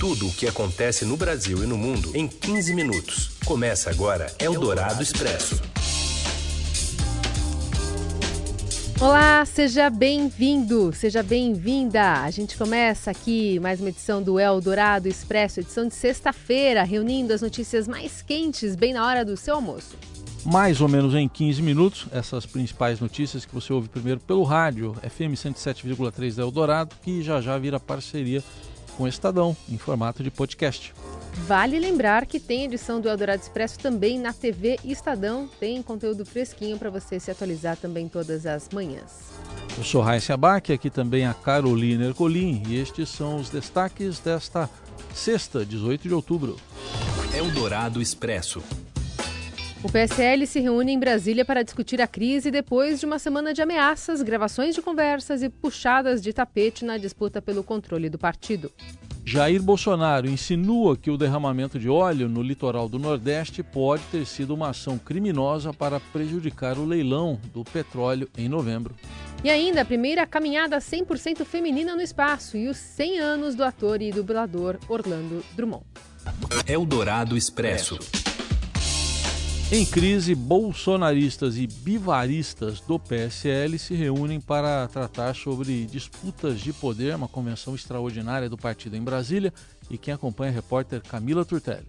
Tudo o que acontece no Brasil e no mundo em 15 minutos. Começa agora Eldorado Expresso. Olá, seja bem-vindo, seja bem-vinda. A gente começa aqui mais uma edição do Eldorado Expresso, edição de sexta-feira, reunindo as notícias mais quentes bem na hora do seu almoço. Mais ou menos em 15 minutos, essas principais notícias que você ouve primeiro pelo rádio FM 107,3 da Eldorado, que já já vira parceria com o Estadão, em formato de podcast. Vale lembrar que tem edição do Eldorado Expresso também na TV Estadão. Tem conteúdo fresquinho para você se atualizar também todas as manhãs. Eu sou Raíssa Abac, aqui também a Carolina Ercolim e estes são os destaques desta sexta, 18 de outubro. Eldorado Expresso. O PSL se reúne em Brasília para discutir a crise depois de uma semana de ameaças, gravações de conversas e puxadas de tapete na disputa pelo controle do partido. Jair Bolsonaro insinua que o derramamento de óleo no litoral do Nordeste pode ter sido uma ação criminosa para prejudicar o leilão do petróleo em novembro. E ainda a primeira caminhada 100% feminina no espaço e os 100 anos do ator e dublador Orlando Drummond. Eldorado Expresso. Em crise, bolsonaristas e bivaristas do PSL se reúnem para tratar sobre disputas de poder, uma convenção extraordinária do partido em Brasília. E quem acompanha é a repórter Camila Turtelli.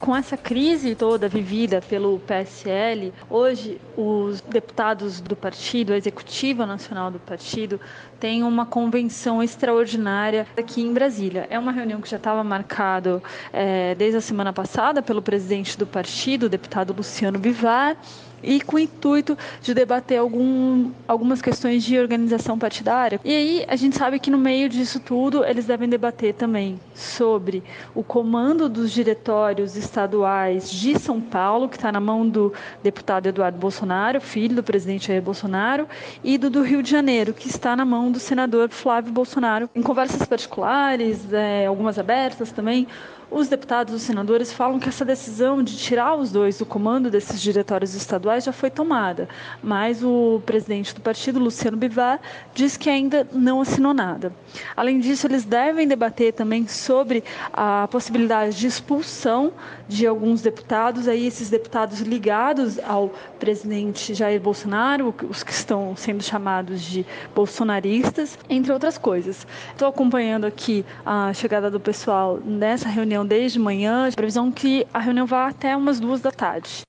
Com essa crise toda vivida pelo PSL, hoje os deputados do partido, a executiva nacional do partido, tem uma convenção extraordinária aqui em Brasília. É uma reunião que já estava marcada é, desde a semana passada pelo presidente do partido, o deputado Luciano Bivar e com o intuito de debater algum, algumas questões de organização partidária. E aí a gente sabe que no meio disso tudo eles devem debater também sobre o comando dos diretórios estaduais de São Paulo, que está na mão do deputado Eduardo Bolsonaro, filho do presidente Jair Bolsonaro, e do, do Rio de Janeiro, que está na mão do senador Flávio Bolsonaro. Em conversas particulares, é, algumas abertas também, os deputados, os senadores falam que essa decisão de tirar os dois do comando desses diretórios estaduais já foi tomada, mas o presidente do partido, Luciano Bivar, diz que ainda não assinou nada. Além disso, eles devem debater também sobre a possibilidade de expulsão de alguns deputados, aí esses deputados ligados ao presidente Jair Bolsonaro, os que estão sendo chamados de bolsonaristas, entre outras coisas. Estou acompanhando aqui a chegada do pessoal nessa reunião reunião desde manhã, a previsão que a reunião vá até umas duas da tarde.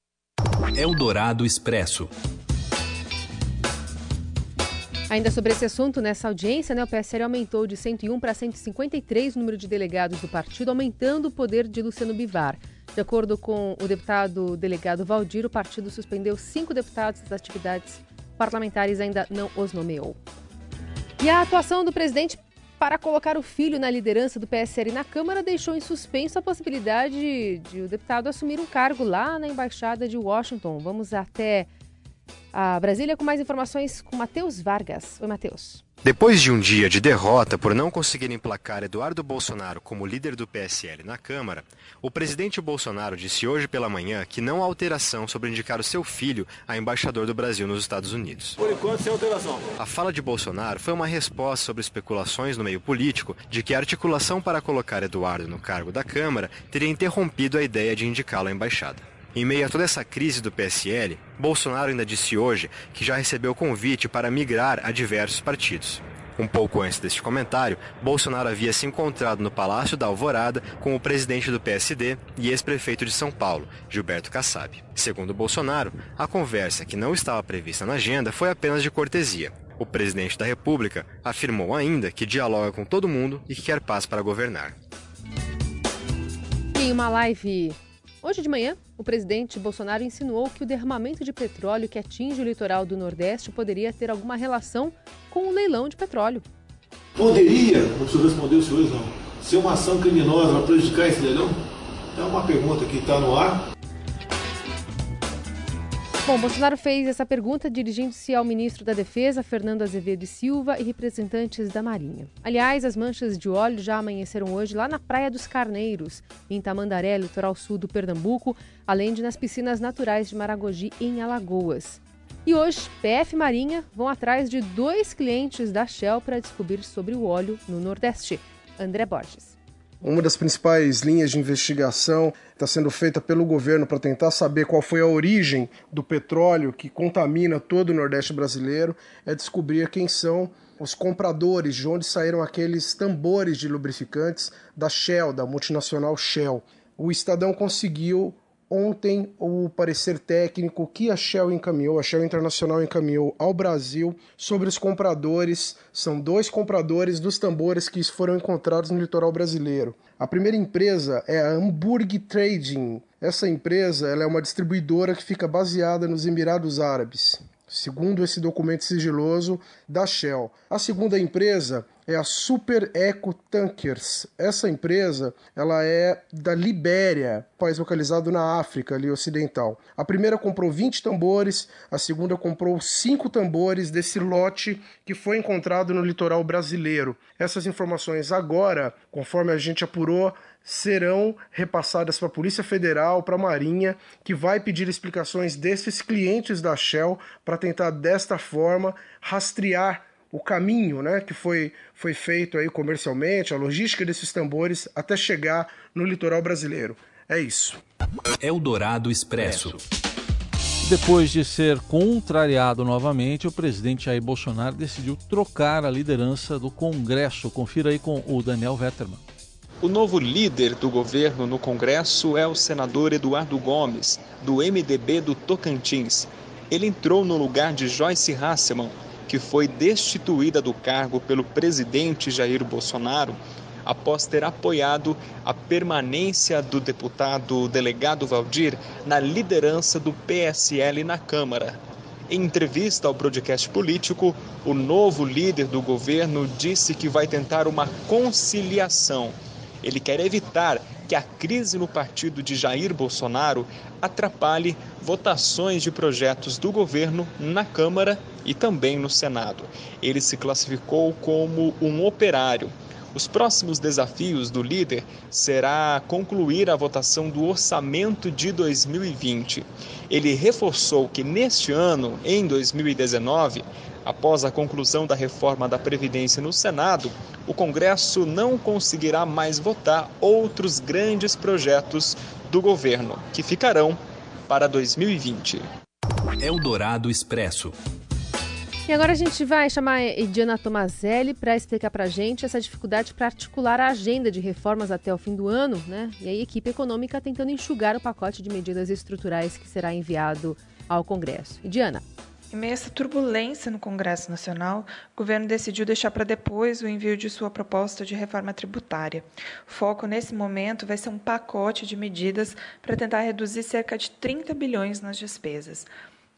Eldorado Expresso. Ainda sobre esse assunto, nessa audiência, né, o PSL aumentou de 101 para 153 o número de delegados do partido, aumentando o poder de Luciano Bivar. De acordo com o deputado delegado Valdir, o partido suspendeu cinco deputados das atividades parlamentares ainda não os nomeou. E a atuação do presidente para colocar o filho na liderança do PSL na Câmara, deixou em suspenso a possibilidade de o deputado assumir um cargo lá na Embaixada de Washington. Vamos até a Brasília com mais informações com Matheus Vargas. Oi, Matheus. Depois de um dia de derrota por não conseguir emplacar Eduardo Bolsonaro como líder do PSL na Câmara, o presidente Bolsonaro disse hoje pela manhã que não há alteração sobre indicar o seu filho a embaixador do Brasil nos Estados Unidos. Por enquanto, sem alteração. A fala de Bolsonaro foi uma resposta sobre especulações no meio político de que a articulação para colocar Eduardo no cargo da Câmara teria interrompido a ideia de indicá-lo à embaixada. Em meio a toda essa crise do PSL, Bolsonaro ainda disse hoje que já recebeu convite para migrar a diversos partidos. Um pouco antes deste comentário, Bolsonaro havia se encontrado no Palácio da Alvorada com o presidente do PSD e ex-prefeito de São Paulo, Gilberto Kassab. Segundo Bolsonaro, a conversa, que não estava prevista na agenda, foi apenas de cortesia. O presidente da República afirmou ainda que dialoga com todo mundo e que quer paz para governar. Em uma live Hoje de manhã, o presidente Bolsonaro insinuou que o derramamento de petróleo que atinge o litoral do Nordeste poderia ter alguma relação com o leilão de petróleo. Poderia, não preciso responder os senhores não, ser uma ação criminosa para prejudicar esse leilão? É uma pergunta que está no ar. Bom, Bolsonaro fez essa pergunta dirigindo-se ao ministro da Defesa, Fernando Azevedo e Silva, e representantes da Marinha. Aliás, as manchas de óleo já amanheceram hoje lá na Praia dos Carneiros, em Tamandaré, litoral sul do Pernambuco, além de nas piscinas naturais de Maragogi, em Alagoas. E hoje, PF Marinha vão atrás de dois clientes da Shell para descobrir sobre o óleo no Nordeste. André Borges. Uma das principais linhas de investigação está sendo feita pelo governo para tentar saber qual foi a origem do petróleo que contamina todo o Nordeste brasileiro, é descobrir quem são os compradores, de onde saíram aqueles tambores de lubrificantes da Shell, da multinacional Shell. O Estadão conseguiu ontem o parecer técnico que a Shell encaminhou, a Shell Internacional encaminhou ao Brasil sobre os compradores. São dois compradores dos tambores que foram encontrados no litoral brasileiro. A primeira empresa é a Hamburg Trading. Essa empresa ela é uma distribuidora que fica baseada nos Emirados Árabes segundo esse documento sigiloso da Shell. A segunda empresa é a Super Eco Tankers. Essa empresa, ela é da Libéria, país localizado na África ali ocidental. A primeira comprou 20 tambores, a segunda comprou 5 tambores desse lote que foi encontrado no litoral brasileiro. Essas informações agora, conforme a gente apurou, serão repassadas para a Polícia Federal, para a Marinha, que vai pedir explicações desses clientes da Shell para tentar desta forma rastrear o caminho né, que foi, foi feito aí comercialmente, a logística desses tambores até chegar no litoral brasileiro. É isso. Eldorado Expresso. Depois de ser contrariado novamente, o presidente Jair Bolsonaro decidiu trocar a liderança do Congresso. Confira aí com o Daniel Vetterman. O novo líder do governo no Congresso é o senador Eduardo Gomes, do MDB do Tocantins. Ele entrou no lugar de Joyce Hasselman, que foi destituída do cargo pelo presidente Jair Bolsonaro após ter apoiado a permanência do deputado delegado Valdir na liderança do PSL na Câmara. Em entrevista ao podcast político, o novo líder do governo disse que vai tentar uma conciliação ele quer evitar que a crise no partido de Jair Bolsonaro atrapalhe votações de projetos do governo na Câmara e também no Senado. Ele se classificou como um operário. Os próximos desafios do líder será concluir a votação do orçamento de 2020. Ele reforçou que neste ano, em 2019, Após a conclusão da reforma da Previdência no Senado, o Congresso não conseguirá mais votar outros grandes projetos do governo, que ficarão para 2020. Eldorado Expresso. E agora a gente vai chamar a Ediana Tomazelli para explicar para a gente essa dificuldade para articular a agenda de reformas até o fim do ano, né? E a equipe econômica tentando enxugar o pacote de medidas estruturais que será enviado ao Congresso. Ediana. Em meio a essa turbulência no Congresso Nacional, o governo decidiu deixar para depois o envio de sua proposta de reforma tributária. O foco nesse momento vai ser um pacote de medidas para tentar reduzir cerca de 30 bilhões nas despesas.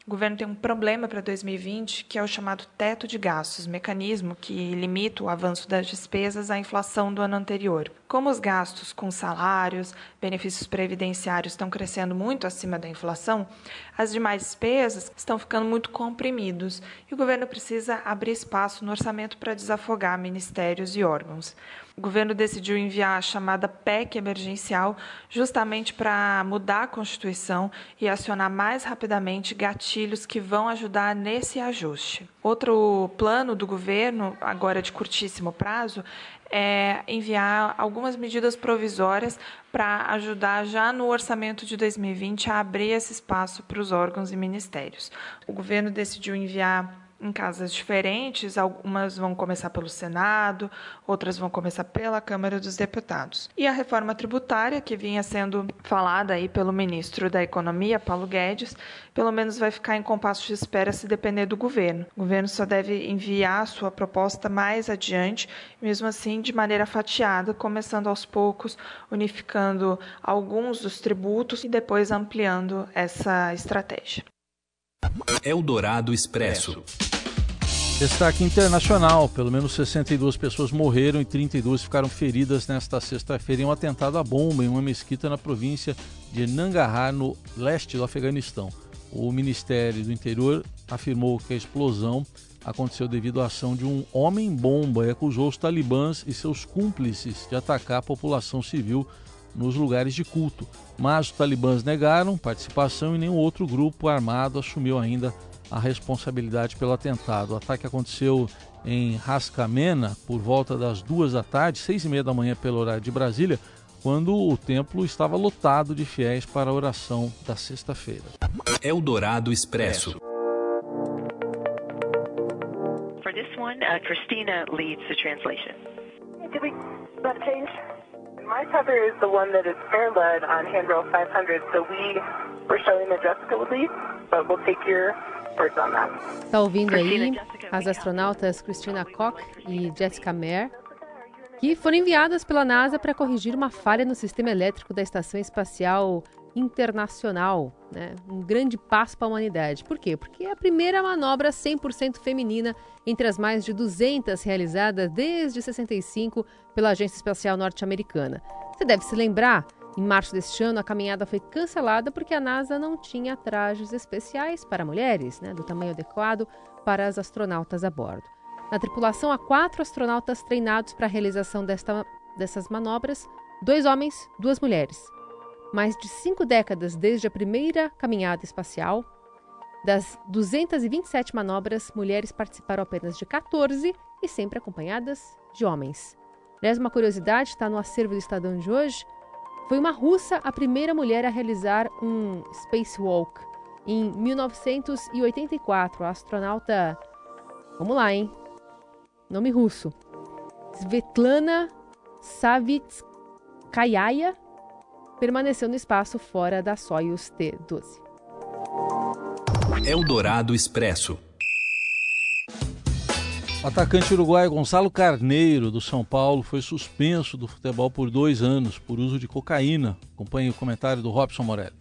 O governo tem um problema para 2020, que é o chamado teto de gastos, mecanismo que limita o avanço das despesas à inflação do ano anterior. Como os gastos com salários, benefícios previdenciários estão crescendo muito acima da inflação, as demais despesas estão ficando muito comprimidos e o governo precisa abrir espaço no orçamento para desafogar ministérios e órgãos. O governo decidiu enviar a chamada PEC emergencial justamente para mudar a Constituição e acionar mais rapidamente gatilhos que vão ajudar nesse ajuste. Outro plano do governo, agora de curtíssimo prazo, é enviar algumas medidas provisórias para ajudar já no orçamento de 2020 a abrir esse espaço para os órgãos e ministérios. O governo decidiu enviar em casas diferentes, algumas vão começar pelo Senado, outras vão começar pela Câmara dos Deputados. E a reforma tributária, que vinha sendo falada aí pelo ministro da Economia, Paulo Guedes, pelo menos vai ficar em compasso de espera se depender do governo. O governo só deve enviar a sua proposta mais adiante, mesmo assim de maneira fatiada, começando aos poucos, unificando alguns dos tributos e depois ampliando essa estratégia. Eldorado Expresso. Destaque internacional: pelo menos 62 pessoas morreram e 32 ficaram feridas nesta sexta-feira em um atentado à bomba em uma mesquita na província de Nangarhar, no leste do Afeganistão. O Ministério do Interior afirmou que a explosão aconteceu devido à ação de um homem-bomba e acusou os talibãs e seus cúmplices de atacar a população civil nos lugares de culto. Mas os talibãs negaram participação e nenhum outro grupo armado assumiu ainda a responsabilidade pelo atentado. O ataque aconteceu em Rascamena por volta das duas da tarde, seis e meia da manhã pelo horário de Brasília, quando o templo estava lotado de fiéis para a oração da sexta-feira. Eldorado Expresso. For this one, uh, Christina leads the translation. Did we that change? My tether is the one that is pair led on handrail 500, so we were showing that Jessica would lead, but we'll take your words on that. Está ouvindo aí as astronautas Christina Koch e Jessica Meir, que foram enviadas pela NASA para corrigir uma falha no sistema elétrico da Estação Espacial Internacional. Né? Um grande passo para a humanidade. Por quê? Porque é a primeira manobra 100% feminina entre as mais de 200 realizadas desde 65 pela Agência Espacial Norte-Americana. Você deve se lembrar, em março deste ano, a caminhada foi cancelada porque a NASA não tinha trajes especiais para mulheres, né, do tamanho adequado para as astronautas a bordo. Na tripulação, há quatro astronautas treinados para a realização desta, dessas manobras: dois homens, duas mulheres. Mais de cinco décadas desde a primeira caminhada espacial, das 227 manobras, mulheres participaram apenas de 14 e sempre acompanhadas de homens. Aliás, uma curiosidade está no acervo do Estadão de hoje. Foi uma russa a primeira mulher a realizar um spacewalk em 1984. A astronauta, vamos lá, hein? Nome russo. Svetlana Savitskaya permaneceu no espaço fora da Soyuz T-12. Eldorado Expresso. O atacante uruguaio Gonçalo Carneiro, do São Paulo, foi suspenso do futebol por dois anos por uso de cocaína. Acompanhe o comentário do Robson Morelli.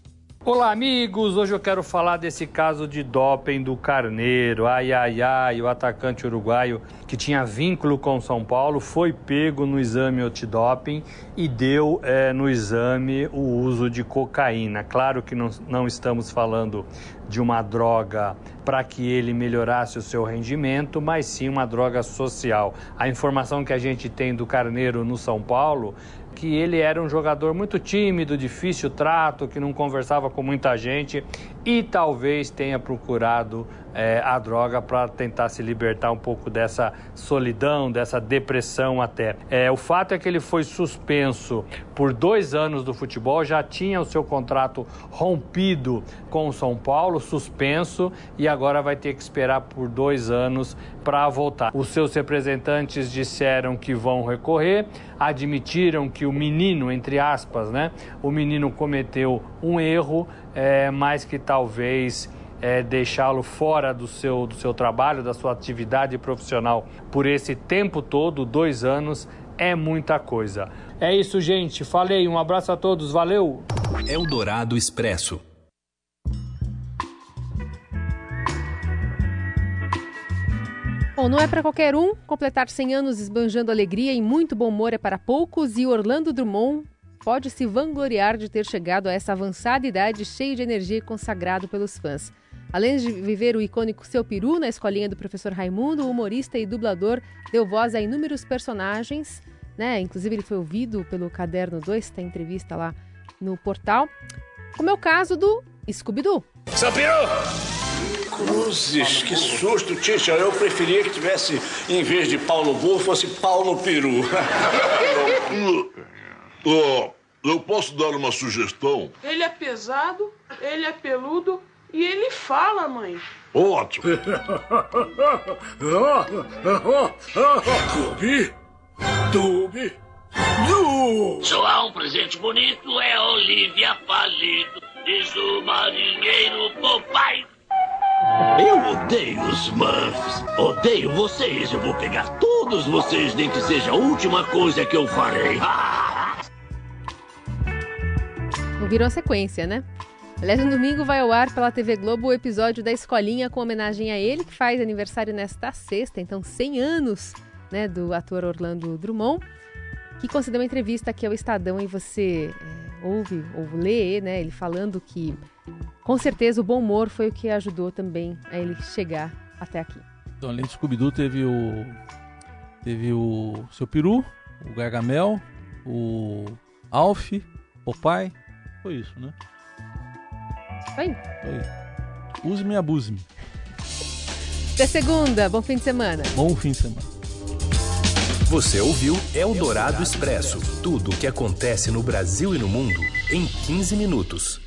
Olá, amigos! Hoje eu quero falar desse caso de doping do Carneiro. Ai, ai, ai, o atacante uruguaio que tinha vínculo com São Paulo foi pego no exame antidoping e deu é, no exame o uso de cocaína. Claro que não, não estamos falando de uma droga para que ele melhorasse o seu rendimento, mas sim uma droga social. A informação que a gente tem do Carneiro no São Paulo que ele era um jogador muito tímido, difícil trato, que não conversava com muita gente e talvez tenha procurado é, a droga para tentar se libertar um pouco dessa solidão, dessa depressão até. É, o fato é que ele foi suspenso por dois anos do futebol, já tinha o seu contrato rompido com o São Paulo, suspenso, e agora vai ter que esperar por dois anos para voltar. Os seus representantes disseram que vão recorrer, admitiram que o menino, entre aspas, né, o menino cometeu um erro, é, mas que talvez é, deixá-lo fora do seu, do seu trabalho, da sua atividade profissional por esse tempo todo, dois anos, é muita coisa. É isso, gente. Falei. Um abraço a todos. Valeu. Eldorado Expresso. Bom, não é para qualquer um. Completar 100 anos esbanjando alegria e muito bom humor é para poucos e Orlando Drummond pode se vangloriar de ter chegado a essa avançada idade cheio de energia e consagrado pelos fãs. Além de viver o icônico Seu Peru na escolinha do professor Raimundo, o humorista e dublador deu voz a inúmeros personagens, né? Inclusive ele foi ouvido pelo Caderno 2, tem entrevista lá no portal, como é o caso do Scooby-Doo. Seu Peru! Cruzes, que susto, Tisha. Eu preferia que tivesse, em vez de Paulo Burro, fosse Paulo Peru. oh, eu posso dar uma sugestão? Ele é pesado, ele é peludo e ele fala, mãe. Ótimo. Tubi? Tubi? Só um presente bonito é Olivia Palito, diz o marinheiro Popeye. Eu odeio os Smurfs. Odeio vocês. Eu vou pegar todos vocês, nem que seja a última coisa que eu farei. Virou sequência, né? Aliás, no domingo vai ao ar pela TV Globo o episódio da Escolinha com homenagem a ele, que faz aniversário nesta sexta, então 100 anos né, do ator Orlando Drummond, que concedeu uma entrevista aqui ao Estadão e você é, ouve ou lê né, ele falando que com certeza o bom humor foi o que ajudou também a ele chegar até aqui. Então, além do Scooby-Doo, teve o, teve o Seu Peru, o Gargamel, o Alf, o pai, foi isso, né? Foi. Foi. Use-me, abuse-me. Até segunda. Bom fim de semana. Bom fim de semana. Você ouviu Eldorado Expresso tudo o que acontece no Brasil e no mundo em 15 minutos.